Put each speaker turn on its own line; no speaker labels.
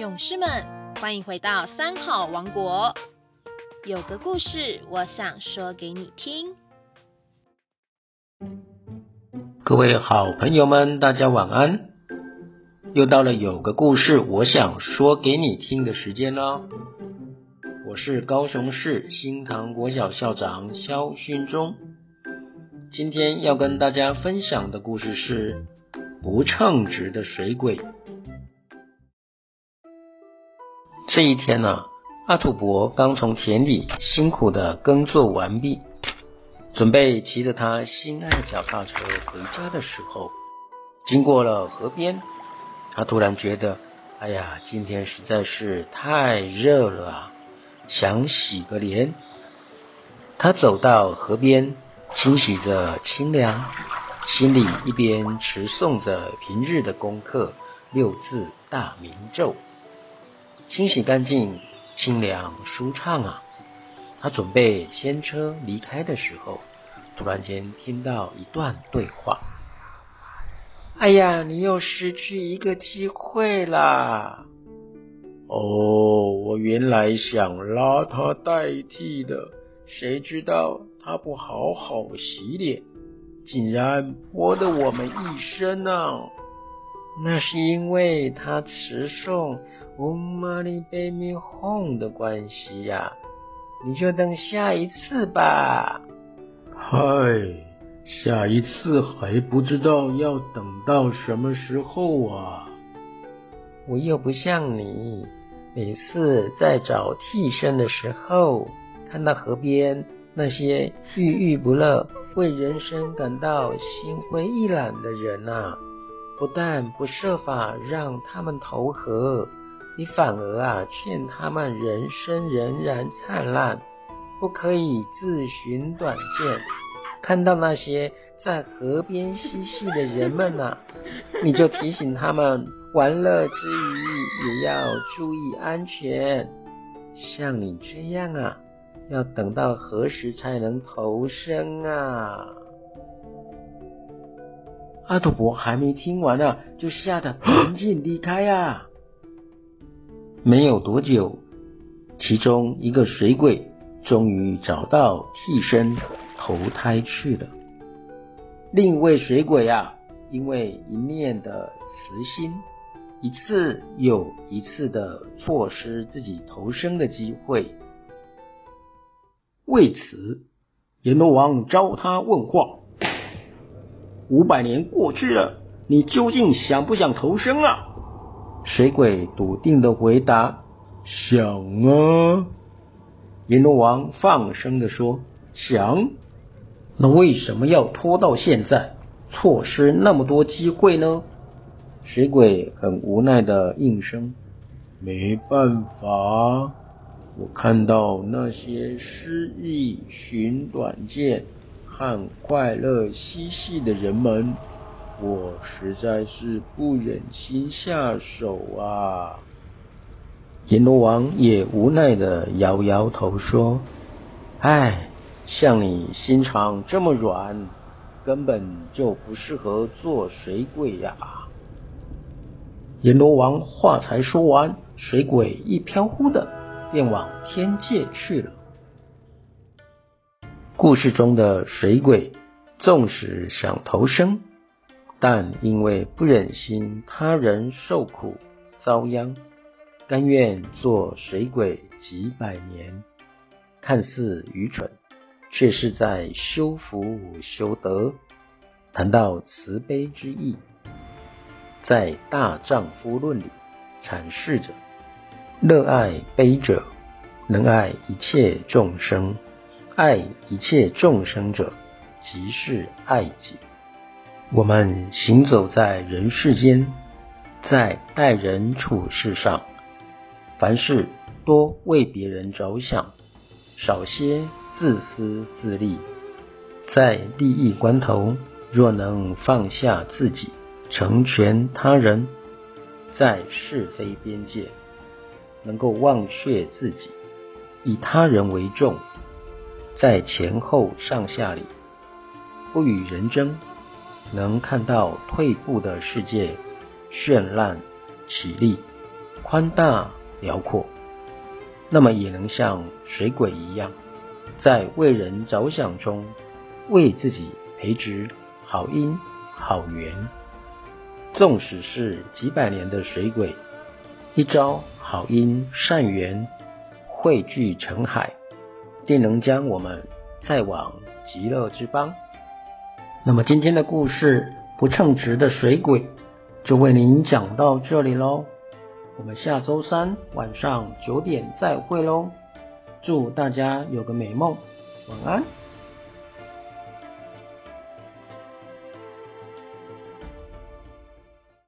勇士们，欢迎回到三好王国。有个故事，我想说给你听。
各位好朋友们，大家晚安。又到了有个故事，我想说给你听的时间了。我是高雄市新塘国小校长肖勋忠。今天要跟大家分享的故事是不称职的水鬼。这一天呢，阿土伯刚从田里辛苦的耕作完毕，准备骑着他心爱的脚踏车回家的时候，经过了河边，他突然觉得，哎呀，今天实在是太热了，想洗个脸。他走到河边，清洗着清凉，心里一边持诵着平日的功课六字大明咒。清洗干净，清凉舒畅啊！他准备牵车离开的时候，突然间听到一段对话：“哎呀，你又失去一个机会啦！哦，我原来想拉他代替的，谁知道他不好好洗脸，竟然泼得我们一身呢！那是因为他持诵。”我玛尼贝米哄的关系呀，你就等下一次吧。
嗨，下一次还不知道要等到什么时候啊！
我又不像你，每次在找替身的时候，看到河边那些郁郁不乐、为人生感到心灰意懒的人啊，不但不设法让他们投河。你反而啊，劝他们人生仍然灿烂，不可以自寻短见。看到那些在河边嬉戏的人们啊，你就提醒他们，玩乐之余也要注意安全。像你这样啊，要等到何时才能投生啊？阿土伯还没听完呢，就吓得赶紧离开呀。没有多久，其中一个水鬼终于找到替身投胎去了。另一位水鬼啊，因为一念的慈心，一次又一次的错失自己投生的机会。为此，阎罗王召他问话：五百年过去了，你究竟想不想投生啊？水鬼笃定的回答：“
想啊！”
阎罗王放声的说：“想。”那为什么要拖到现在，错失那么多机会呢？水鬼很无奈的应声：“
没办法，我看到那些失意寻短见和快乐嬉戏的人们。”我实在是不忍心下手啊！
阎罗王也无奈的摇摇头说：“唉，像你心肠这么软，根本就不适合做水鬼呀！”阎罗王话才说完，水鬼一飘忽的便往天界去了。故事中的水鬼，纵使想投生。但因为不忍心他人受苦遭殃，甘愿做水鬼几百年，看似愚蠢，却是在修福修德。谈到慈悲之意，在《大丈夫论》里阐释着：热爱悲者，能爱一切众生；爱一切众生者，即是爱己。我们行走在人世间，在待人处事上，凡事多为别人着想，少些自私自利。在利益关头，若能放下自己，成全他人；在是非边界，能够忘却自己，以他人为重；在前后上下里，不与人争。能看到退步的世界绚烂起立，宽大辽阔，那么也能像水鬼一样，在为人着想中，为自己培植好因好缘。纵使是几百年的水鬼，一朝好因善缘汇聚成海，定能将我们再往极乐之邦。那么今天的故事不称职的水鬼就为您讲到这里喽，我们下周三晚上九点再会喽，祝大家有个美梦，晚安。